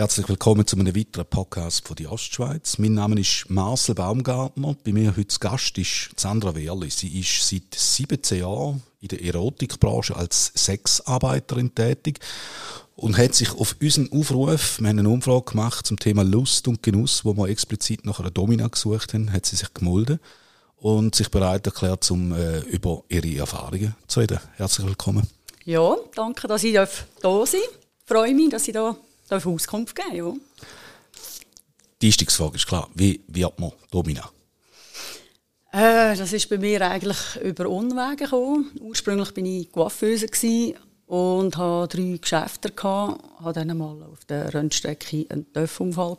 Herzlich willkommen zu einem weiteren Podcast von der Ostschweiz. Mein Name ist Marcel Baumgartner. Bei mir heute Gast ist Sandra Wehrli. Sie ist seit 17 Jahren in der Erotikbranche als Sexarbeiterin tätig und hat sich auf unseren Aufruf, wir haben eine Umfrage gemacht zum Thema Lust und Genuss, wo wir explizit nach einer Domina gesucht haben, hat sie sich gemeldet und sich bereit erklärt, um äh, über ihre Erfahrungen zu reden. Herzlich willkommen. Ja, danke, dass ich da sein. Ich freue mich, dass ich da darf Auskunft geben ja. Die Einstiegsfrage ist klar. Wie wird man Domina? Äh, das ist bei mir eigentlich über Unwege gekommen. Ursprünglich bin ich Coiffeuse und hatte drei Geschäfte gehabt. Hatte dann mal auf der Rennstrecke einen Töpfunfall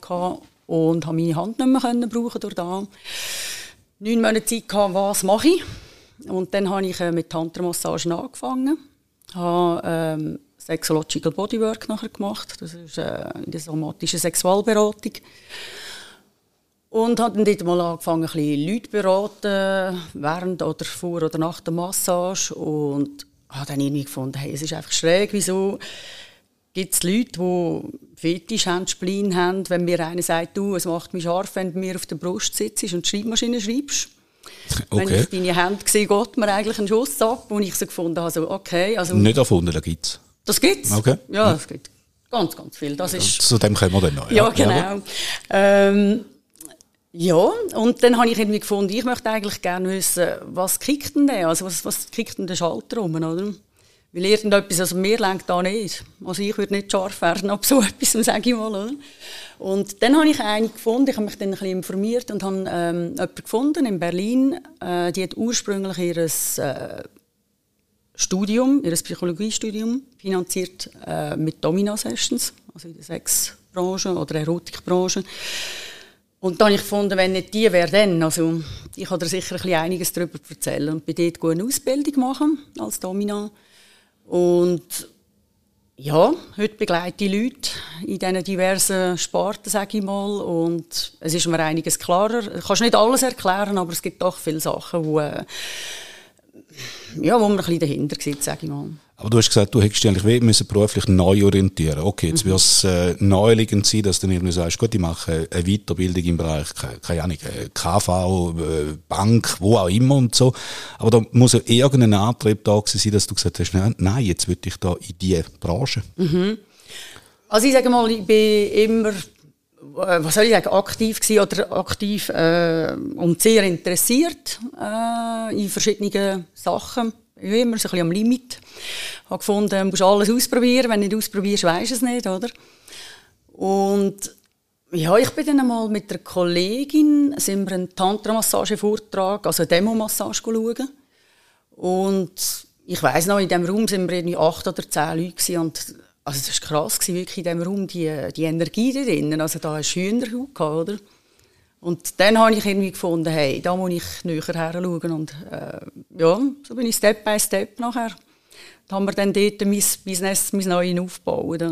und habe meine Hand nicht mehr brauchen durch da. Neun Monate Zeit gehabt, was mache ich? Und dann habe ich äh, mit Tantra-Massagen angefangen. Habe, ähm, Sexological Bodywork nachher gemacht. Das ist äh, in der somatischen Sexualberatung. Und habe dann dort mal angefangen, ein bisschen Leute beraten, während oder vor oder nach der Massage. Und habe dann irgendwie gefunden, hey, es ist einfach schräg, wieso gibt es Leute, die Fetisch haben, Spleen haben, wenn mir einer sagt, du, es macht mich scharf, wenn du mir auf der Brust sitzt und Schreibmaschine schreibst. Okay. Wenn ich deine Hände sehe, geht mir eigentlich einen Schuss ab, und ich so gefunden habe, also okay. Also, Nicht erfunden, da gibt es. Das gibt's. Okay. Ja, das gibt ganz, ganz viel. Das ist, Zu dem kommen wir dann noch. Ja, ja genau. Ähm, ja, und dann habe ich irgendwie gefunden, ich möchte eigentlich gerne wissen, was kickt denn der? Also was, was kickt denn der Schalter rum, oder? Weil irgendetwas, also mir lenkt da nicht. Also ich würde nicht scharf werden ab so etwas, sage ich mal, oder? Und dann habe ich eine gefunden, ich habe mich dann ein bisschen informiert und habe ähm, jemanden gefunden in Berlin, äh, die hat ursprünglich ihr äh, Studium, ihr Psychologiestudium, finanziert äh, mit Domino-Sessions, also in der Sexbranche oder Erotikbranche. Und dann habe ich gefunden, wenn nicht die, wer dann? Also, ich kann dir sicher ein bisschen einiges darüber erzählen. Und bei dort eine Ausbildung machen als Domina. Und ja, heute begleite ich Leute in diesen diversen Sparten, sage ich mal. Und es ist mir einiges klarer. Du kannst nicht alles erklären, aber es gibt doch viele Sachen, die äh, ja, wo man ein bisschen dahinter sieht, sage ich mal. Aber du hast gesagt, du hättest dich eigentlich müssen beruflich neu orientieren. Okay, jetzt mhm. wird es äh, naheliegend sein, dass du dann irgendwie sagst, gut, ich mache eine Weiterbildung im Bereich, keine, Ahnung, äh, KV, äh, Bank, wo auch immer und so. Aber da muss ja irgendein Antrieb da sein, dass du gesagt hast, nein, nein jetzt will ich da in diese Branche. Mhm. Also ich sage mal, ich bin immer äh, was soll ich sagen, aktiv gewesen oder aktiv äh, und sehr interessiert äh, in verschiedenen Sachen. Bin immer so ein bisschen am Limit. Ich habe gefunden, du musst alles ausprobieren. Wenn du nicht ausprobierst, weisst du es nicht, oder? Und ja, ich bin dann einmal mit einer Kollegin, sind wir einen Tantra-Massage-Vortrag, also eine Demo-Massage schauen. Und ich weiss noch, in diesem Raum sind wir irgendwie acht oder zehn Leute und also das war krass, wirklich in diesem Raum, die, die Energie da drinnen. Also da hast du Hühnerhaut oder? Und dann habe ich irgendwie gefunden, hey, da muss ich näher her schauen. Und äh, ja, so bin ich Step by Step nachher. Da haben wir dann dort mein Business, mein Neues aufgebaut.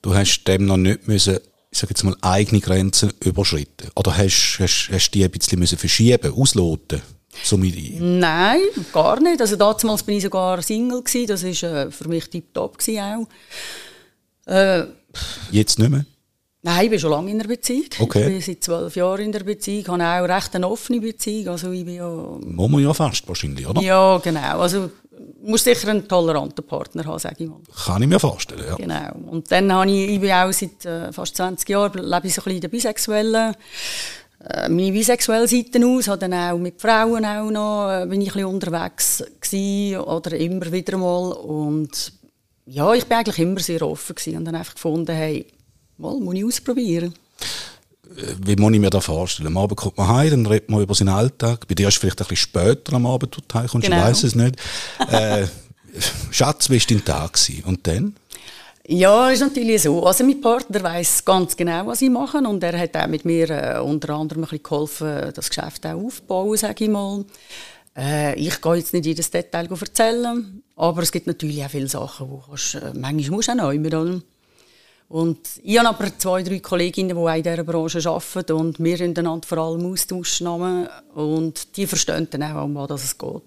Du hast dem noch nicht müssen, ich sage jetzt mal, eigene Grenzen überschritten? Oder hast, du die ein bisschen müssen verschieben, ausloten? So Nein, gar nicht. Also damals bin ich sogar Single gewesen. Das war äh, für mich tiptop auch. Äh, Jetzt nicht mehr? Nein, ich bin schon lange in der Beziehung. Okay. Ich bin seit zwölf Jahren in der Beziehung. Habe auch recht eine offene Beziehung. Also ich bin ja... Muss man ja fast wahrscheinlich, oder? Ja, genau. Also muss sicher einen toleranten Partner haben, sage ich mal. Kann ich mir vorstellen, ja. Genau. Und dann habe ich, ich bin auch seit äh, fast 20 Jahren, lebe ich so ein bisschen in der bisexuellen äh, meine bisexuelle Seite aus, habe dann auch mit Frauen auch noch, äh, bin ich ein bisschen unterwegs gewesen, oder immer wieder mal und ja, ich bin eigentlich immer sehr offen gewesen und dann einfach gefunden, hey, mal, muss ich ausprobieren. Äh, wie muss ich mir das vorstellen? Am Abend kommt man heim, dann redet man über seinen Alltag. Bei dir ist es vielleicht ein bisschen später am Abend, du heimkommst, genau. ich weiss es nicht. äh, Schatz, wie war dein Tag? Und dann? Ja, ist natürlich so. Also mein Partner weiß ganz genau, was ich mache und er hat auch mit mir äh, unter anderem ein bisschen geholfen, das Geschäft auch aufzubauen, sage ich mal. Äh, ich gehe jetzt nicht jedes Detail erzählen, aber es gibt natürlich auch viele Sachen, wo kannst, äh, manchmal musst du auch neu mit und ich habe aber zwei, drei Kolleginnen, die in dieser Branche arbeiten und wir einander vor allem austauschen und die verstehen dann auch, um was es geht.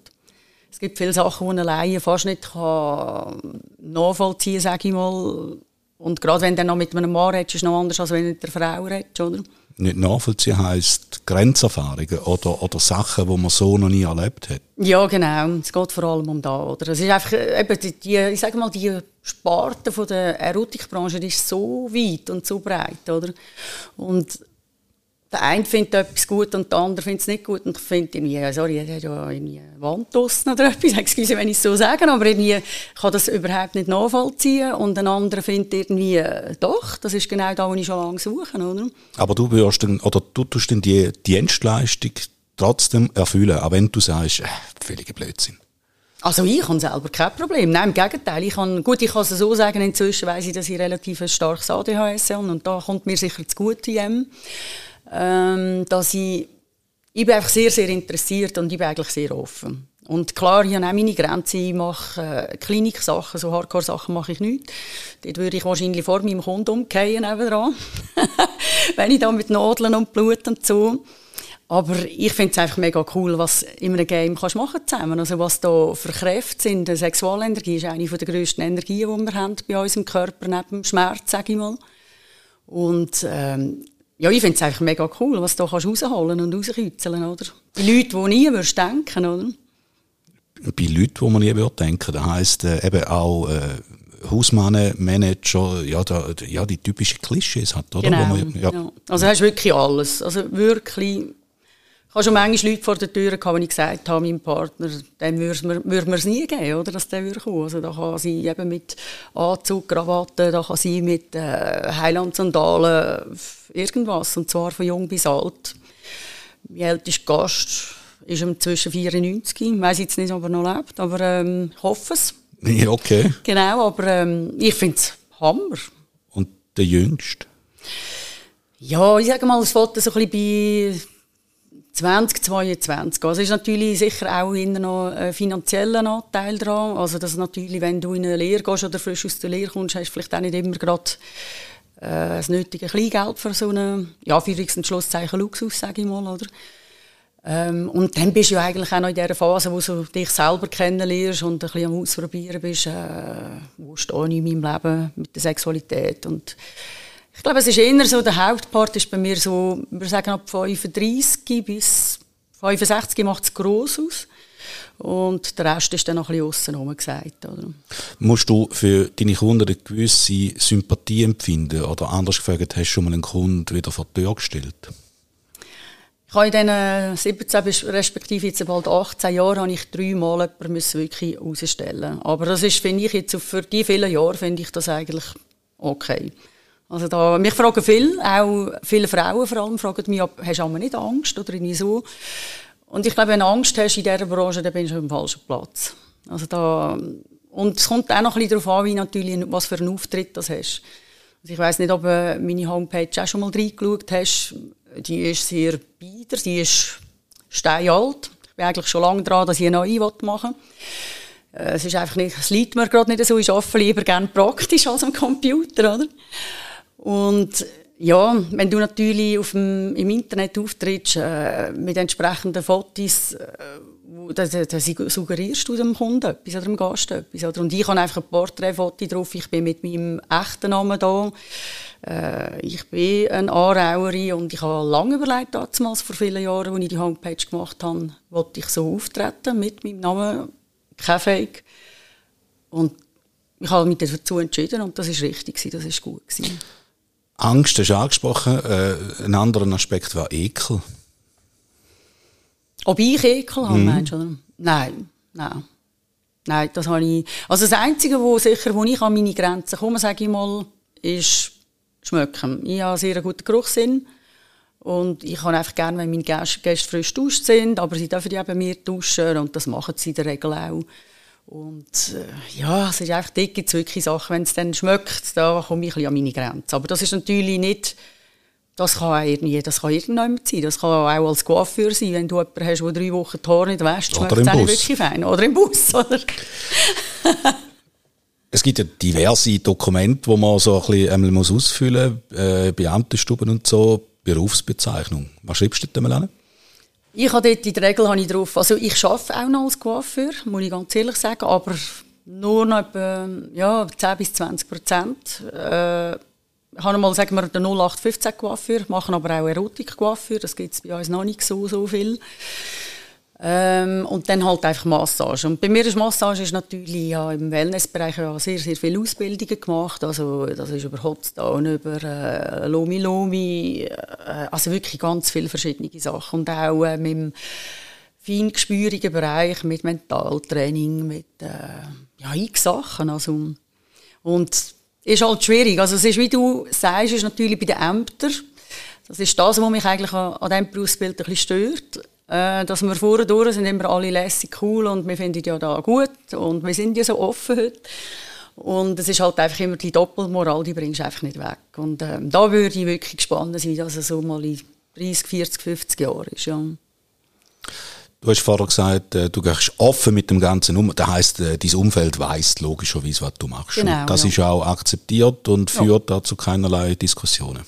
Es gibt viele Sachen, die eine Laie fast nicht kann nachvollziehen kann, sage ich mal. Und gerade wenn du noch mit einem Mann redest, ist es noch anders, als wenn du mit einer Frau redest, oder? Nicht nachvollziehen heisst Grenzerfahrungen oder, oder Sachen, die man so noch nie erlebt hat. Ja, genau. Es geht vor allem um da, oder? Es ist einfach, eben, die, die, ich sage mal, die Sparte von der Erotikbranche, ist so weit und so breit, oder? Und der eine findet etwas gut und der andere findet es nicht gut und ich finde irgendwie, sorry, er hat ja irgendwie eine Wand draussen oder etwas, excuse, wenn ich es so sage, aber irgendwie kann das überhaupt nicht nachvollziehen und ein anderer findet irgendwie, äh, doch, das ist genau da, wo ich schon lange suche, oder? Aber du wirst dann, oder du tust dann die Dienstleistung trotzdem erfüllen, auch wenn du sagst, äh, völliger Blödsinn. Also ich habe selber kein Problem. Nein, im Gegenteil. Ich kann, gut, ich kann es so sagen, inzwischen weiss ich, dass ich relativ ein starkes ADHS habe und da kommt mir sicher zu gut in ähm, dass ich, ich bin einfach sehr, sehr interessiert und ich bin eigentlich sehr offen. Und klar, ich habe auch meine Grenzen. Ich mache äh, Klinik-Sachen, so Hardcore-Sachen mache ich nicht. Dort würde ich wahrscheinlich vor meinem Kunden umgehen nebenan. Wenn ich da mit Nadeln und Blut und so. Aber ich finde es einfach mega cool, was in einem Game kannst machen zusammen. Also was da für Kräfte sind. Sexualenergie ist eine der grössten Energien, die wir haben bei unserem Körper, neben dem Schmerz, sage ich mal. Und ähm, ja, ich finde es einfach mega cool, was du da rausholen und rauskitzeln, oder? Bei Leuten, die nie würdest denken, oder? Bei Leuten, die man nie würde denken. Das heisst, äh, eben auch, äh, Hausmannen, Manager, ja, da, ja, die typischen Klischees hat, oder? Genau, man, ja. ja. Also hast wirklich alles. Also wirklich ich habe schon manchmal Leute vor der Tür gehabt, wenn ich gesagt habe, meinem Partner, dem würde man es nie geben, oder, dass der würde kommen. Also da kann sie eben mit Anzug, Krawatte, da kann sie mit äh, Heiland-Sandalen, irgendwas, und zwar von jung bis alt. Mein ältester Gast ist inzwischen 94, ich weiss jetzt nicht, ob er noch lebt, aber ähm, ich hoffe es. Ja, okay. Genau, aber ähm, ich finde es Hammer. Und der Jüngste? Ja, ich sage mal, es fällt so ein bisschen bei 2022. Also ist natürlich sicher auch immer noch ein finanzieller Anteil dran. Also dass natürlich, wenn du in eine Lehre gehst oder frisch aus der Lehre kommst, hast du vielleicht auch nicht immer gerade äh, das nötige Kleingeld für so einen, ja, für und Schlusszeichen Luxus, sage ich mal, oder? Ähm, und dann bist du ja eigentlich auch noch in dieser Phase, wo du dich selber kennenlernst und ein bisschen am Ausprobieren bist, äh, wo stehe ich in meinem Leben mit der Sexualität und ich glaube, es ist eher so, der Hauptpart ist bei mir so, wir sagen ab 35 bis 65 macht es gross aus. Und der Rest ist dann noch ein bisschen aussen gesagt. Oder? Musst du für deine Kunden eine gewisse Sympathie empfinden? Oder anders gefragt, hast du schon mal einen Kunden wieder vor die Tür gestellt? Ich habe in diesen 17 respektive jetzt bald 18 Jahren habe ich dreimal jemanden wirklich rausstellen Aber das ist, finde ich, jetzt für die vielen Jahre finde ich das eigentlich okay. Also da, mich fragen viele, auch viele Frauen vor allem, fragen mich, ob, hast du nicht Angst oder irgendwie so. Und ich glaube, wenn du Angst hast in dieser Branche, dann bist du am falschen Platz. Also da, und es kommt auch noch ein bisschen darauf an, wie natürlich, was für einen Auftritt du hast. Also ich weiß nicht, ob du meine Homepage auch schon mal reingeschaut hast. Die ist sehr bieder, die ist steinalt. Ich bin eigentlich schon lange dran, dass ich eine neue machen will. Äh, es ist einfach nicht, es liegt mir gerade nicht so. Ich arbeite lieber gerne praktisch als am Computer, oder? Und ja, wenn du natürlich auf dem, im Internet auftrittst äh, mit entsprechenden Fotos, äh, dann, dann suggerierst du dem Kunden etwas oder dem Gast etwas. Oder? Und ich habe einfach ein Porträtfoto drauf, ich bin mit meinem echten Namen da. Äh, ich bin eine Aarauerin und ich habe lange überlegt, damals vor vielen Jahren, als ich die Homepage gemacht habe, wollte ich so auftreten mit meinem Namen, kein Fake. Und ich habe mich dazu entschieden und das ist richtig, das ist gut. Angst hast du angesprochen. Äh, ein anderer Aspekt war Ekel. Ob ich Ekel habe, mhm. meinst du? Oder? Nein, nein. Nein, das habe ich. Also das Einzige, wo sicher, wo ich an meine Grenzen komme, sage ich mal, ist schmecken. Ich habe einen sehr guten Geruchssinn. Und ich kann einfach gerne, wenn meine Gäste, Gäste frisch duscht sind, aber sie dürfen ja bei mir duschen und das machen sie in der Regel auch. Und äh, ja, es ist einfach, dort gibt es wirklich Sachen, wenn es dann schmeckt, da komme ich ein bisschen an meine Grenze. Aber das ist natürlich nicht, das kann irgendwie, das kann irgendjemand sein. Das kann auch als Coiffeur sein, wenn du jemanden hast, der drei Wochen die Haare nicht wäscht, schmeckt es wirklich fein. Oder im Bus, oder? es gibt ja diverse Dokumente, die man so ein bisschen einmal ausfüllen muss, äh, Beamtenstuben und so, Berufsbezeichnung. Was schreibst du da mal an? Ich habe dort in der Regel habe ich drauf, also ich arbeite auch noch als Coiffeur, muss ich ganz ehrlich sagen, aber nur noch etwa ja, 10 bis 20 Prozent. Äh, ich habe mal, sagen wir, den 0815 Coiffeur, machen aber auch Erotik-Coiffeur, das gibt es bei uns noch nicht so, so viel. Ähm, und dann halt einfach Massage. Und bei mir ist Massage ist natürlich ja, im Wellnessbereich ja sehr, sehr viele Ausbildungen gemacht. Also das ist über Hotstone, über äh, Lomi Lomi, äh, also wirklich ganz viele verschiedene Sachen. Und auch äh, mit dem feingespürigen Bereich, mit Mentaltraining, mit äh, ja, x Sachen. Also, und ist halt schwierig. Also es ist, wie du sagst, ist natürlich bei den Ämtern, das ist das, was mich eigentlich an, an diesem Berufsbild ein bisschen stört äh, dass wir vorher durch sind immer alle lässig cool und wir finden ja da gut und wir sind ja so offen heute. Und es ist halt einfach immer die Doppelmoral, die bringst du einfach nicht weg. Und äh, da würde ich wirklich gespannt sein, dass es so mal in 30, 40, 50 Jahren ist. Ja. Du hast vorher gesagt, äh, du gehst offen mit dem Ganzen um. Das heisst, äh, dein Umfeld weiss logischerweise, was du machst. Genau, das ja. ist auch akzeptiert und führt ja. dazu keinerlei Diskussionen.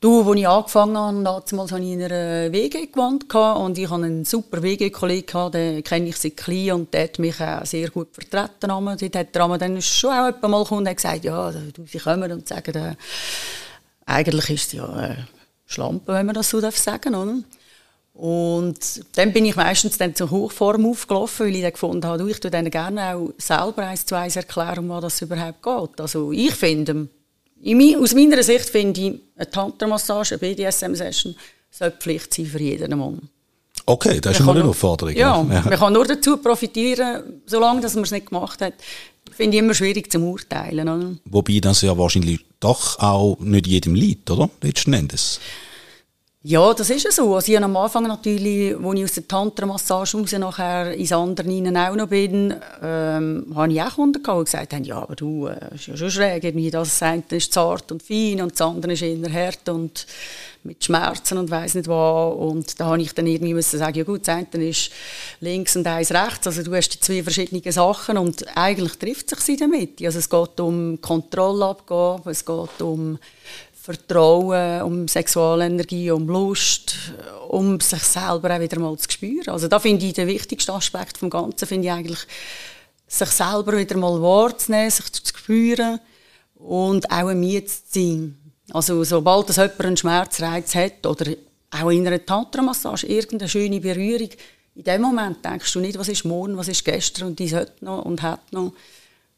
Du, als ich angefangen habe, damals hatte ich in einer WG gewohnt und ich hatte einen super WG-Kollegen, den kenne ich seit klein und der hat mich auch sehr gut vertreten. Dort hat der dann schon auch jemand mal und gesagt, ja, du, sie kommen und sagen, äh, eigentlich ist es ja äh, Schlampe, wenn man das so sagen darf? Und dann bin ich meistens dann zur Hochform aufgelaufen, weil ich dann gefunden habe, du, ich tue denen gerne auch selber eins zu eins erklären, um was das überhaupt geht. Also ich finde, aus meiner Sicht finde ich, eine Tantra-Massage, eine BDSM-Session, sollte Pflicht sein für jeden Mann. Okay, das ist mal eine Aufforderung. Ja, ja, man kann nur dazu profitieren, solange dass man es nicht gemacht hat. Finde ich immer schwierig zu urteilen. Oder? Wobei das ja wahrscheinlich doch auch nicht jedem liegt, oder? Letzten Endes. Ja, das ist so. Also ich am Anfang natürlich, als ich aus der Tantra-Massage raus nachher ins andere rein auch noch bin, ähm, habe ich auch Kunden gehabt, die gesagt haben, ja, aber du, äh, ist ja schon schräg, das eine ist zart und fein und das andere ist eher hart und mit Schmerzen und weiss nicht was. Und da habe ich dann irgendwie müssen sagen, ja gut, das eine ist links und eins rechts, also du hast die zwei verschiedenen Sachen und eigentlich trifft sich sie damit. Also es geht um Kontrollabgabe, es geht um Vertrauen, um Sexualenergie, um Lust, um sich selber auch wieder mal zu spüren. Also da finde ich den wichtigsten Aspekt vom Ganzen, finde ich eigentlich, sich selber wieder mal wahrzunehmen, sich zu spüren und auch ein Miet zu sein. Also sobald das jemand einen Schmerzreiz hat oder auch in einer Tantra-Massage irgendeine schöne Berührung, in dem Moment denkst du nicht, was ist morgen, was ist gestern und dies hat noch und hat noch.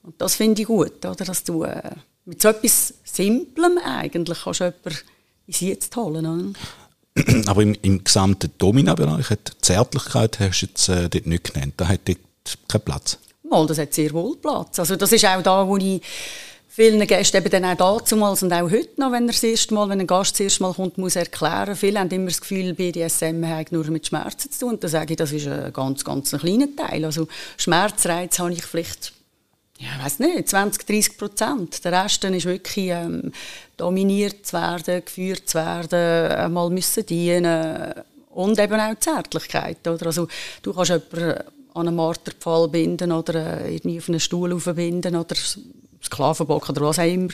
Und das finde ich gut, oder, dass du äh, mit so etwas Simplem eigentlich kannst du jemanden ins Jetzt holen. Oder? Aber im, im gesamten Domina-Bereich hat Zärtlichkeit hast du jetzt äh, dort nicht genannt. Da hat dort keinen Platz. Mal, das hat sehr wohl Platz. Also das ist auch da, wo ich vielen Gästen eben dann auch damals und auch heute noch, wenn er das erste Mal, wenn ein Gast das erste Mal kommt, muss erklären. Viele haben immer das Gefühl, BDSM hat nur mit Schmerzen zu tun. Und da sage ich, das ist ein ganz, ganz ein kleiner Teil. Also Schmerzreiz habe ich vielleicht ja, weiß nicht, 20, 30 Prozent. Der Rest ist wirklich ähm, dominiert zu werden, geführt zu werden, einmal müssen dienen und eben auch Zärtlichkeit. Oder? Also, du kannst jemanden an einen Marterpfahl binden oder äh, irgendwie auf einen Stuhl aufbinden oder Sklavenbock oder was auch immer.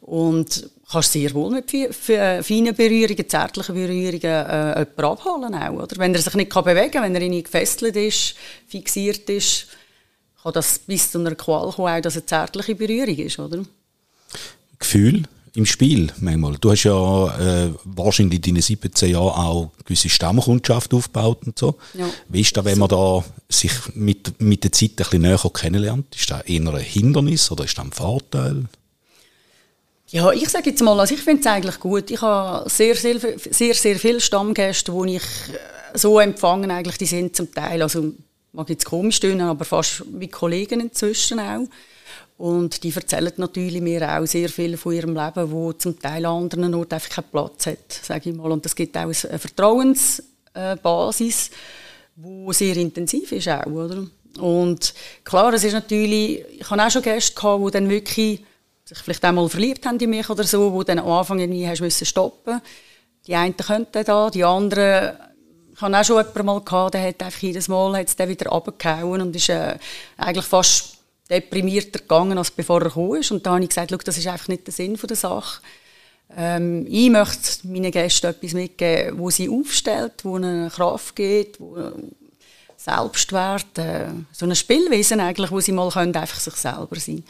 Und kannst sehr wohl mit feinen Berührungen, zärtlichen Berührungen äh, jemanden abholen auch, oder? Wenn er sich nicht bewegen kann, wenn er irgendwie gefesselt ist, fixiert ist, kann das bis zu einer Qual kommen, auch dass es eine zärtliche Berührung ist, oder? Gefühl im Spiel manchmal. Du hast ja äh, wahrscheinlich in deinen 17 Jahren auch gewisse Stammkundschaft aufgebaut und so. Ja. Wie ist das, wenn man da sich mit, mit der Zeit ein bisschen näher kennenlernt? Ist das eher ein Hindernis oder ist das ein Vorteil? Ja, ich sage jetzt mal, also ich finde es eigentlich gut. Ich habe sehr, sehr, sehr, sehr viele Stammgäste, die ich so empfangen, eigentlich, die sind zum Teil, also mag jetzt komisch tönen, aber fast wie Kollegen inzwischen auch. Und die erzählen natürlich mir auch sehr viel von ihrem Leben, wo zum Teil an anderen Orten einfach keinen Platz hat, sage ich mal. Und es gibt auch eine Vertrauensbasis, die sehr intensiv ist auch, oder? Und klar, es ist natürlich, ich habe auch schon Gäste gehabt, die dann wirklich sich vielleicht einmal verliebt haben in mich oder so, wo dann am Anfang irgendwie hast müssen stoppen. Die einen könnten da, die anderen ich hatte auch schon jemanden mal, gehabt, der hat einfach jedes Mal hat's den wieder runtergehauen und ist äh, eigentlich fast deprimierter gegangen, als bevor er gekommen ist. Und da habe ich gesagt, das ist einfach nicht der Sinn der Sache. Ähm, ich möchte meinen Gästen etwas mitgeben, wo sie aufstellt, wo ihnen Kraft gibt, wo Selbstwert, äh, so ein Spielwesen eigentlich, wo sie mal können, einfach sich selber sein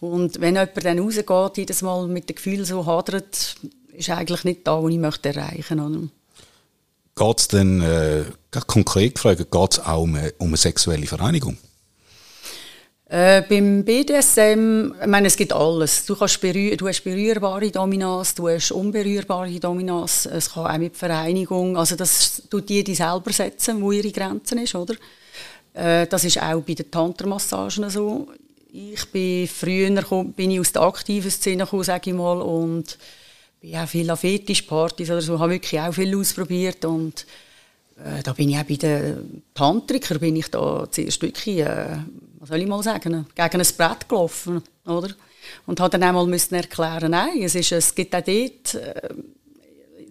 Und wenn jemand dann rausgeht, jedes Mal mit dem Gefühl so hadert, ist eigentlich nicht da, wo ich möchte erreichen möchte. Geht es denn, äh, konkret gefragt, geht es auch um eine, um eine sexuelle Vereinigung? Äh, beim BDSM, ich meine, es gibt alles. Du, kannst berühr, du hast berührbare Dominanz, du hast unberührbare Dominanz. Es kann auch mit Vereinigung, also das tut jede selber setzen, wo ihre Grenzen ist, oder? Äh, das ist auch bei den Tantra-Massagen so. Ich bin früher bin ich aus der aktiven Szene gekommen, sage ich mal, und bin auch viel an Fetischpartys oder so, habe wirklich auch viel ausprobiert und äh, da bin ich auch bei den Tantrikern, bin ich da zuerst wirklich, äh, was soll ich mal sagen, gegen ein Brett gelaufen, oder? Und habe dann einmal müssen erklären, nein, es, ist, es gibt auch dort äh,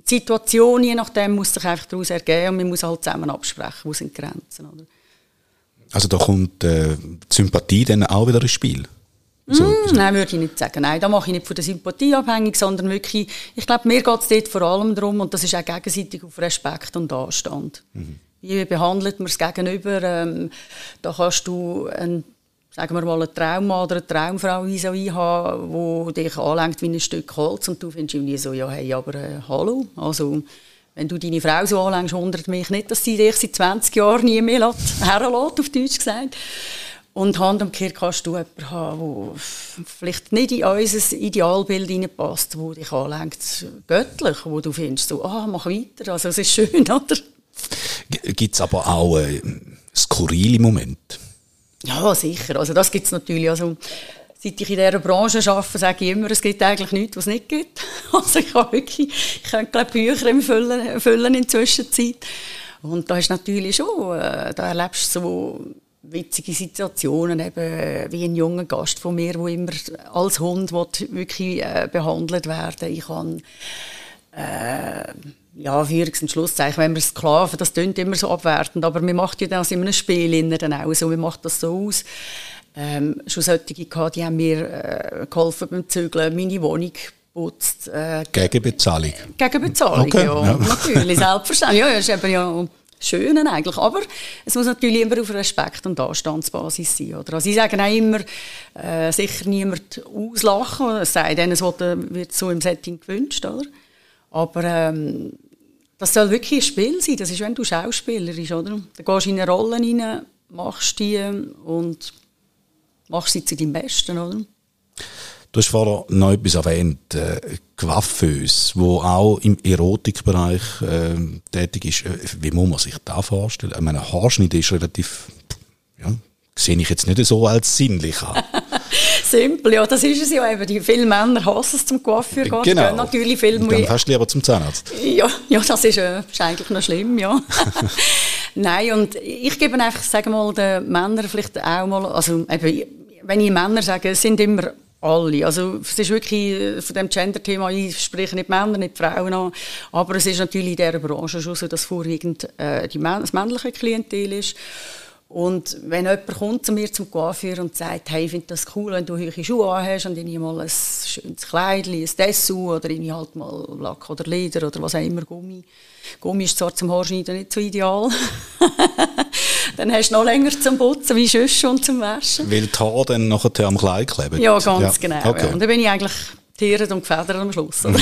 Situationen, je nachdem muss sich einfach daraus ergeben und man muss halt zusammen absprechen, wo sind die Grenzen, oder? Also da kommt äh, die Sympathie dann auch wieder ins Spiel? So, mm, nein, würde ich nicht sagen. Nein, da mache ich nicht von der Sympathie abhängig, sondern wirklich, ich glaube, mir geht es dort vor allem darum, und das ist auch gegenseitig auf Respekt und Anstand. Mhm. Wie behandelt man es gegenüber? Ähm, da kannst du, ein, sagen wir mal, einen Traummann oder eine Traumfrau vis haben, die dich anlenkt wie ein Stück Holz und du findest irgendwie so, ja, hey, aber äh, hallo, also wenn du deine Frau so anlängst, wundert mich nicht, dass sie dich seit 20 Jahren nie mehr herlässt, auf Deutsch gesagt. Und Hand umgekehrt kannst du jemanden haben, der vielleicht nicht in unser Idealbild hineinpasst, der dich anlenkt, göttlich, wo du findest, so, ah, mach weiter, also es ist schön, oder? Gibt es aber auch äh, skurrile Momente? Ja, sicher, also das gibt es natürlich, also seit ich in dieser Branche arbeite, sage ich immer, es gibt eigentlich nichts, was es nicht gibt. Also ich habe wirklich, ich könnte Bücher im Füllen, füllen in der Zwischenzeit. Und da ist natürlich schon, äh, da erlebst du so witzige Situationen, eben wie ein junger Gast von mir, der immer als Hund wirklich äh, behandelt werden Ich kann äh, ja, und Schlusszeichen, wenn wir Sklaven, das klingt immer so abwertend, aber man macht ja das in einem Spiel dann auch so, man macht das so aus. Ähm, schon solche gehabt, die haben mir äh, geholfen beim Zügeln, meine Wohnung putzt. Äh, gegen Bezahlung? Gegen Bezahlung, okay, ja, ja. natürlich, selbstverständlich. Ja, ja, ist eben ja Schönen eigentlich. Aber es muss natürlich immer auf Respekt und Anstandsbasis sein. Oder? Also ich sage auch immer, äh, sicher niemand auslachen, es sei denn, es wird so im Setting gewünscht. Oder? Aber ähm, das soll wirklich ein Spiel sein. Das ist, wenn du Schauspieler bist. Oder? Dann gehst du in eine Rolle rein, machst die und machst sie zu deinem Besten. Oder? Du hast vorher noch etwas erwähnt, äh, Coiffeuse, wo auch im Erotikbereich äh, tätig ist. Äh, wie muss man sich das vorstellen? Ich meine, Haarschnitt ist relativ, ja, sehe ich jetzt nicht so als sinnlich an. Simpel, ja, das ist es ja eben. Die viele Männer hassen es zum Coiffeur gehen. Genau. Gehen natürlich viel Und dann fast lieber zum Zahnarzt. Ja, ja das ist, äh, ist eigentlich noch schlimm, ja. Nein, und ich gebe einfach, sagen mal, den Männern vielleicht auch mal, also eben, wenn ich Männer sage, es sind immer alle. Also es ist wirklich äh, von dem Gender-Thema, ich spreche nicht Männer, nicht Frauen an, aber es ist natürlich in dieser Branche schon so, dass vorwiegend äh, die, das männliche Klientel ist. Und wenn jemand kommt zu mir zum Coiffeur und sagt, hey, ich finde das cool, wenn du hohe Schuhe anhast und ich mal ein schönes Kleid, ein Dessous oder ich halt mal Lack oder Leder oder was auch immer, Gummi. Gummi ist zwar zum Haarschneiden nicht so ideal. dann hast du noch länger zum Putzen wie sonst und zum Waschen. Weil die Haare dann nachher am Kleid kleben? Ja, ganz ja. genau. Okay. Ja. Und dann bin ich eigentlich tieren und gefedert am Schluss. Mhm.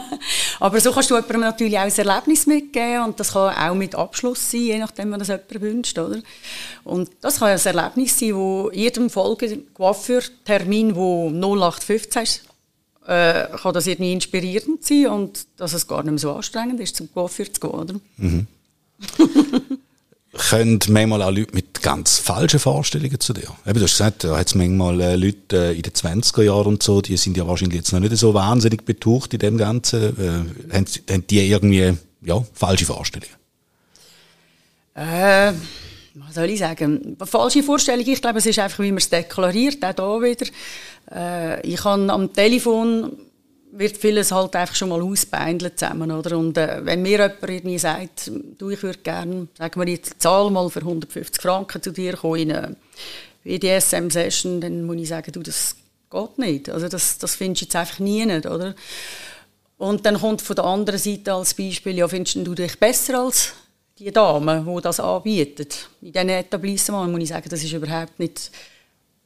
Aber so kannst du jemandem natürlich auch ein Erlebnis mitgeben und das kann auch mit Abschluss sein, je nachdem, was das jemand wünscht. Oder? Und das kann ein Erlebnis sein, wo jedem Folgecoiffeur-Termin, wo 0815 ist, äh, kann das irgendwie inspirierend sein und dass es gar nicht mehr so anstrengend ist, zum Coiffeur zu gehen. Oder? Mhm. können manchmal auch Leute mit ganz falschen Vorstellungen zu dir. Eben, du hast gesagt, da hat es manchmal äh, Leute äh, in den 20er Jahren und so, die sind ja wahrscheinlich jetzt noch nicht so wahnsinnig betucht in dem Ganzen. Äh, haben, haben die irgendwie ja, falsche Vorstellungen? Äh, was soll ich sagen? Falsche Vorstellung, ich glaube, es ist einfach, wie man es deklariert, auch hier wieder. Äh, ich kann am Telefon wird vieles halt einfach schon mal ausbeindelt zusammen, oder? Und äh, wenn mir jemand irgendwie sagt, du, ich würde gerne, sagen wir jetzt, Zahl mal für 150 Franken zu dir kommen in eine BDSM-Session, dann muss ich sagen, du, das geht nicht. Also das, das findest du jetzt einfach nie nicht, oder? Und dann kommt von der anderen Seite als Beispiel, ja, findest du dich besser als die Damen, die das anbieten? In diesen Etablissements muss ich sagen, das ist überhaupt nicht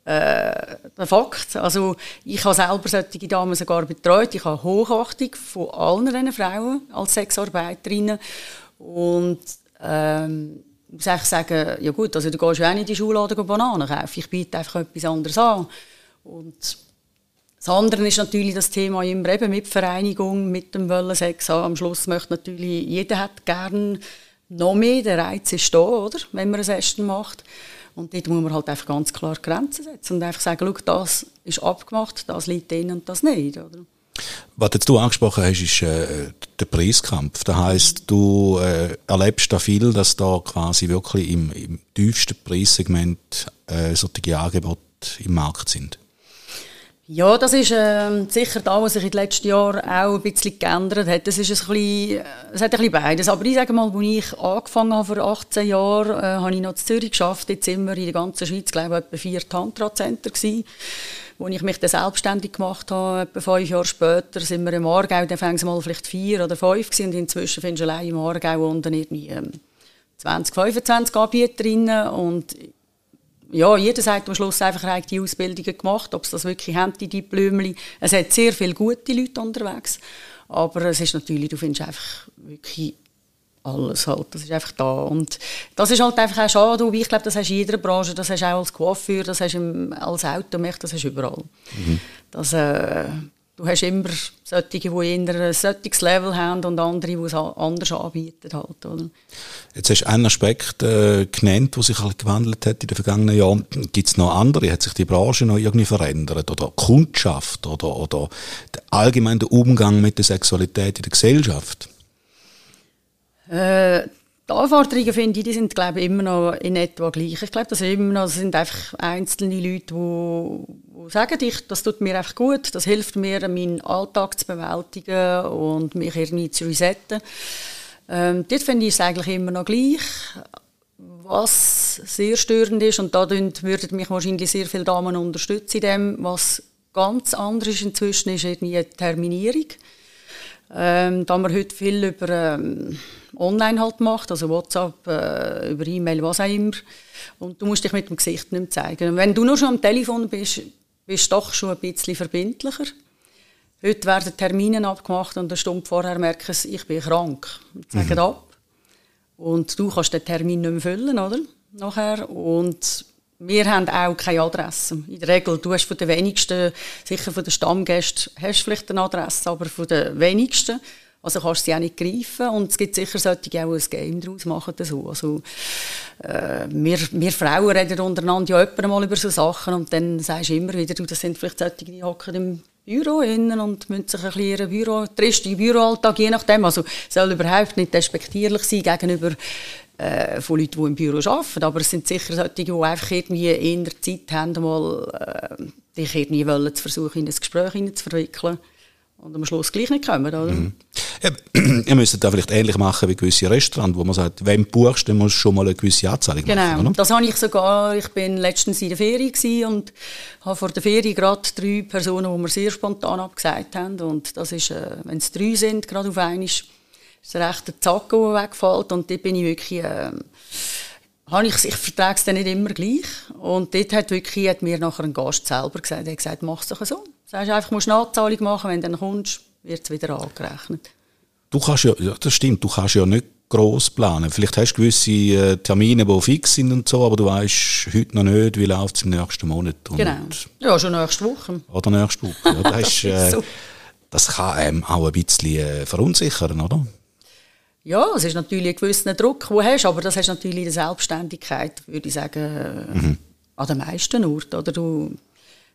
äh, der Fakt. Also ich habe selber solche Damen sogar betreut. Ich habe Hochachtung von allen diesen Frauen als Sexarbeiterinnen. Und ähm, muss ich sagen, ja gut, also du gehst ja auch nicht in die Schulladen Bananen kaufen. Ich biete einfach etwas anderes an. Und das andere ist natürlich das Thema immer eben mit Vereinigung, mit dem Wollen Sex haben. Am Schluss möchte natürlich, jeder hat gern noch mehr, der Reiz ist da, oder? Wenn man ein Essen macht. Und dort muss man halt einfach ganz klar Grenzen setzen und einfach sagen, schau, das ist abgemacht, das liegt drin und das nicht, oder? Was jetzt du angesprochen hast, ist äh, der Preiskampf. Das heisst, du äh, erlebst da viel, dass da quasi wirklich im, im tiefsten Preissegment äh, solche Angebote im Markt sind. Ja, das ist äh, sicher da, was sich in den letzten Jahren auch ein bisschen geändert hat. Das ist ein bisschen, es hat ein bisschen beides. Aber ich sage mal, als ich angefangen habe vor 18 Jahren, äh, habe ich noch in Zürich geschafft. Jetzt sind wir in der ganzen Schweiz, glaube ich, etwa vier Tantra-Center gewesen. Als ich mich dann selbstständig gemacht habe, etwa fünf Jahre später, sind wir im Aargau, dann fängt es mal vielleicht vier oder fünf gewesen. Und inzwischen findest du allein im Aargau unten irgendwie ähm, 20, 25 Anbieterinnen. Und ja, jeder sagt am Schluss einfach, er hat die Ausbildungen gemacht, ob es das wirklich haben, die Diplomli. Es hat sehr viele gute Leute unterwegs, aber es ist natürlich, du findest einfach wirklich alles halt, das ist einfach da und das ist halt einfach auch schade, ich glaube, das hast du in jeder Branche, das hast du auch als Coiffeur, das hast du im, als Automech, das hast du überall. Mhm. Das, äh, Du hast immer solche, die eher ein solches Level haben und andere, die es anders anbieten. Halt, oder? Jetzt hast du einen Aspekt äh, genannt, der sich halt gewandelt hat in den vergangenen Jahren. Gibt es noch andere? Hat sich die Branche noch irgendwie verändert? Oder Kundschaft? Oder, oder der allgemeine Umgang mit der Sexualität in der Gesellschaft? Äh, die Anforderungen finde ich, die sind glaube ich, immer noch in etwa gleich. Ich glaube, das, sind immer noch, das sind einfach einzelne Leute, die, die sagen, ich, das tut mir einfach gut, das hilft mir, meinen Alltag zu bewältigen und mich irgendwie zu resetten. Ähm, dort finde ich es eigentlich immer noch gleich. Was sehr störend ist, und da würden mich wahrscheinlich sehr viele Damen unterstützen in dem, was ganz anders ist inzwischen, ist irgendwie die Terminierung. Ähm, da man heute viel über ähm, online halt macht, also WhatsApp, äh, über E-Mail, was auch immer. Und du musst dich mit dem Gesicht nicht mehr zeigen. Und wenn du nur schon am Telefon bist, bist du doch schon ein bisschen verbindlicher. Heute werden Termine abgemacht und eine Stunde vorher merken sie, ich bin krank. Und sagen mhm. ab. Und du kannst den Termin nicht mehr füllen, oder? Nachher. Und wir haben auch keine Adresse. In der Regel, du hast von den wenigsten, sicher von den Stammgästen, hast vielleicht eine Adresse, aber von den wenigsten also kannst du sie auch nicht greifen und es gibt sicher solche, die auch ein Game daraus machen. So. Also, äh, wir, wir Frauen reden untereinander ja öfter mal über so Sachen und dann sagst du immer wieder, du, das sind vielleicht solche, die hocken im Büro innen und müssen sich ein bisschen ihren Büro, tristen Büroalltag, je nachdem. Also soll überhaupt nicht despektierlich sein gegenüber äh, von Leuten, die im Büro arbeiten, aber es sind sicher solche, die einfach irgendwie in der Zeit haben, mal äh, dich irgendwie wollen, zu versuchen, in ein Gespräch zu verwickeln und am Schluss gleich nicht kommen, oder? Mhm. Ja, ihr müsst da vielleicht ähnlich machen wie gewisse Restaurants, wo man sagt, wenn du buchst, dann musst du schon mal eine gewisse Anzahlung genau. machen. Genau, das habe ich sogar, ich bin letztens in der Ferien und habe vor der Ferien gerade drei Personen, die mir sehr spontan abgesagt haben und das ist, äh, wenn es drei sind, gerade auf einmal, ist es recht der Zacken, der wegfällt und dort bin ich wirklich... Äh, habe ich, ich vertrage es dann nicht immer gleich. Und dort hat, wirklich, hat mir nachher ein Gast selber gesagt, er hat gesagt, mach es doch so. Sagst einfach, musst eine Nachzahlung machen, wenn du dann kommst, wird es wieder angerechnet. Du kannst ja, ja, das stimmt, du kannst ja nicht gross planen. Vielleicht hast du gewisse äh, Termine, die fix sind und so, aber du weißt heute noch nicht, wie läuft es im nächsten Monat. Genau. Ja, schon nächste Woche. Oder nächste Woche. Ja, das, ist, äh, das kann einem auch ein bisschen äh, verunsichern, oder? Ja, es ist natürlich ein gewisser Druck, den du hast, aber das hast du natürlich in der Selbstständigkeit, würde ich sagen, mhm. an den meisten Orten. Oder du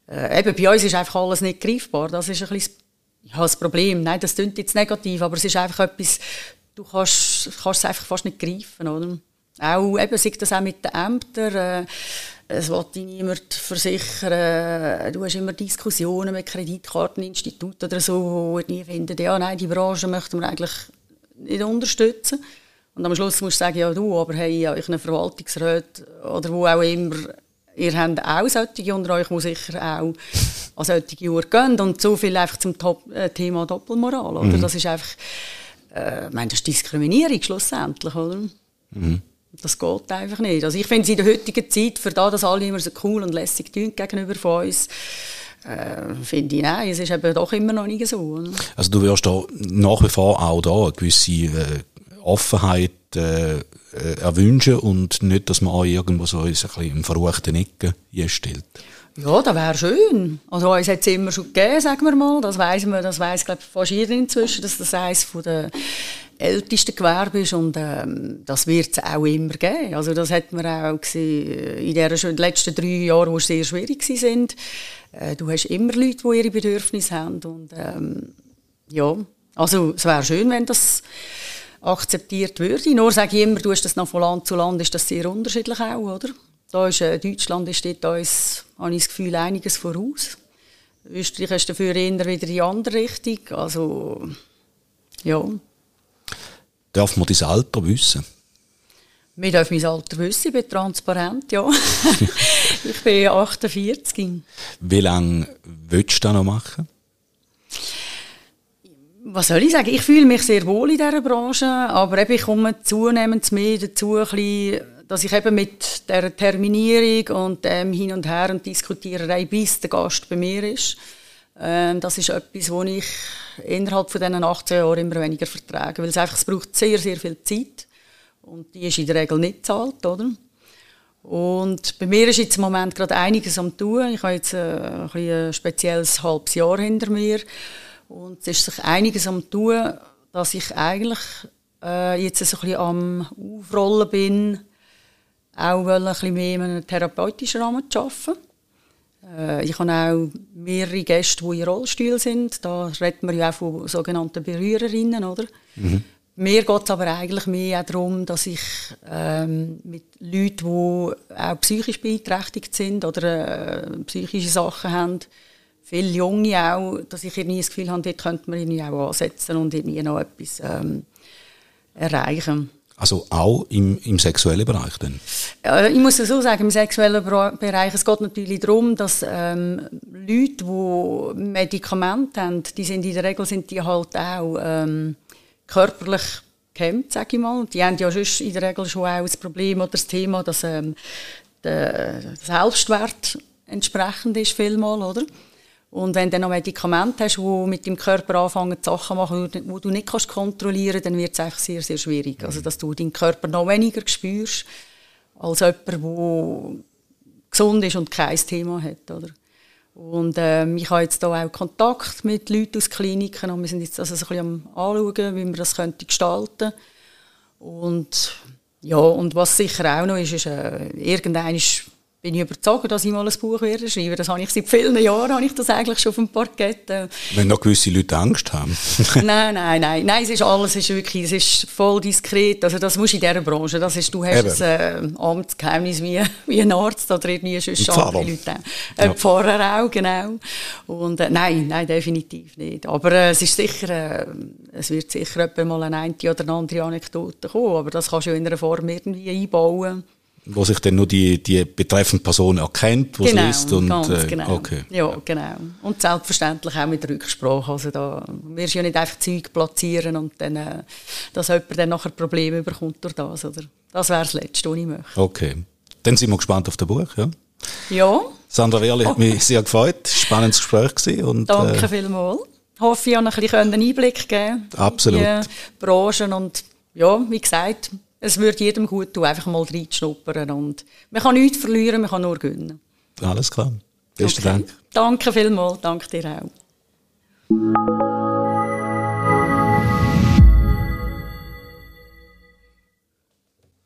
äh, eben, bei uns ist einfach alles nicht greifbar. Das ist ein bisschen ja, das Problem. Nein, das klingt jetzt negativ, aber es ist einfach etwas, du kannst, kannst es einfach fast nicht greifen, oder? Auch, eben, sei das auch mit den Ämtern, äh, es will dich niemand versichern, du hast immer Diskussionen mit Kreditkarteninstituten oder so, wo nie finden, ja, nein, die Branche möchten wir eigentlich nicht unterstützen. Und am Schluss musst du sagen, ja du, aber hey, ja, ich einen Verwaltungsrat oder wo auch immer, ihr habt auch solche unter euch, die sicher auch an solche Uhr gehen. Und so viel einfach zum Top äh, Thema Doppelmoral. Oder? Mhm. Das ist einfach, äh, ich meine, das ist Diskriminierung schlussendlich. Oder? Mhm. Das geht einfach nicht. Also ich finde es in der heutigen Zeit, für da, dass alle immer so cool und lässig tun gegenüber von uns, äh, finde ich, nein, es ist eben doch immer noch nicht so. Oder? Also du wirst da nach wie vor auch da eine gewisse äh, Offenheit äh, äh, erwünschen und nicht, dass man auch irgendwo so ein bisschen im verruchten Ecken einstellt. Ja, das wäre schön. Also uns hat es immer schon gegeben, sagen wir mal. Das weiss man, das weiss glaube fast jeder inzwischen, dass das eines der ältesten Gewerbe ist und ähm, das wird es auch immer geben. Also das hat man auch gesehen in den letzten drei Jahren, die sehr schwierig sind. Äh, du hast immer Leute, die ihre Bedürfnisse haben und ähm, ja, also es wäre schön, wenn das akzeptiert würde. Nur sage ich immer, du hast das noch von Land zu Land, ist das sehr unterschiedlich auch, oder? Da ist, äh, Deutschland ist dort uns, habe ich das Gefühl, einiges voraus. Österreich ist dafür eher wieder in die andere Richtung. Also, ja. Darf man dein Alter wissen? Wir dürfen mein Alter wissen, ich bin transparent, ja. ich bin 48. Wie lange willst du das noch machen? was soll ich sagen? Ich fühle mich sehr wohl in dieser Branche, aber eben, ich komme zunehmend mehr dazu, bisschen, dass ich eben mit der Terminierung und dem Hin und Her und Diskutiererei, bis der Gast bei mir ist, ähm, das ist etwas, wo ich innerhalb von diesen 18 Jahren immer weniger vertrage, weil es einfach, es braucht sehr, sehr viel Zeit und die ist in der Regel nicht zahlt, oder? Und bei mir ist jetzt im Moment gerade einiges am tun. Ich habe jetzt ein, ein spezielles halbes Jahr hinter mir und es ist sich einiges am tun, dass ich eigentlich äh, jetzt so ein bisschen am Aufrollen bin, auch ein bisschen mehr in einem therapeutischen Rahmen zu arbeiten. Äh, ich habe auch mehrere Gäste, die in Rollstuhl sind. Da redet man ja auch von sogenannten Berührerinnen, oder? Mhm. Mir geht es aber eigentlich mehr darum, dass ich ähm, mit Leuten, die auch psychisch beeinträchtigt sind oder äh, psychische Sachen haben, viele Junge auch, dass ich irgendwie das Gefühl habe, dort könnte man irgendwie auch ansetzen und irgendwie noch etwas ähm, erreichen. Also auch im, im sexuellen Bereich dann? Ja, ich muss so sagen, im sexuellen Bereich, es geht natürlich darum, dass ähm, Leute, die Medikamente haben, die sind in der Regel sind die halt auch ähm, körperlich gehemmt, sage ich mal. Die haben ja sonst in der Regel schon auch das Problem oder das Thema, dass ähm, der Selbstwert entsprechend ist vielmal, oder? Und wenn du dann noch Medikamente hast, die mit dem Körper anfangen, Sachen machen, die du nicht kannst kontrollieren kannst, dann wird es einfach sehr, sehr schwierig. Also, dass du deinen Körper noch weniger spürst, als jemand, der gesund ist und kein Thema hat. Oder? Und ähm, ich habe jetzt hier auch Kontakt mit Leuten aus Kliniken und wir sind jetzt also so ein bisschen am anschauen, wie man das könnte gestalten Und ja, und was sicher auch noch ist, ist äh, irgendein ist bin ich überzeugt, dass ich mal ein Buch werde schreiben. Das habe ich seit vielen Jahren, habe ich das eigentlich schon auf dem Parkett. Äh. Wenn noch gewisse Leute Angst haben? nein, nein, nein, nein, es ist alles, es ist wirklich, es ist voll diskret. Also das musst du in dieser Branche, das ist, du hast ein äh, Amtsgeheimnis wie, wie ein Arzt oder irgendwie sonst andere Leute. Ein ja. Pfarrer auch, genau. Und äh, nein, nein, definitiv nicht. Aber äh, es ist sicher, äh, es wird sicher mal eine, oder andere Anekdote kommen, aber das kannst du in einer Form irgendwie einbauen wo sich dann nur die, die betreffende Person erkennt, wo genau, es liest. Und, ganz äh, genau. Okay. Ja, genau. Und selbstverständlich auch mit Rücksprache. Also da wirst du ja nicht einfach Zeug platzieren und dann, äh, dass jemand dann nachher Probleme bekommt durch das. Oder? Das wäre das Letzte, was ich möchte. Okay. Dann sind wir gespannt auf das Buch, ja? Ja. Sandra Wehrli hat mich sehr gefreut. Spannendes Gespräch gewesen. Und, Danke äh, vielmals. Ich hoffe, ich habe ein bisschen einen Einblick geben Absolut. in die Branchen und ja, wie gesagt, es würde jedem gut tun, einfach mal reinzuschnuppern. Und man kann nichts verlieren, man kann nur gewinnen. Alles klar. Besten okay. Dank. Danke vielmals, danke dir auch.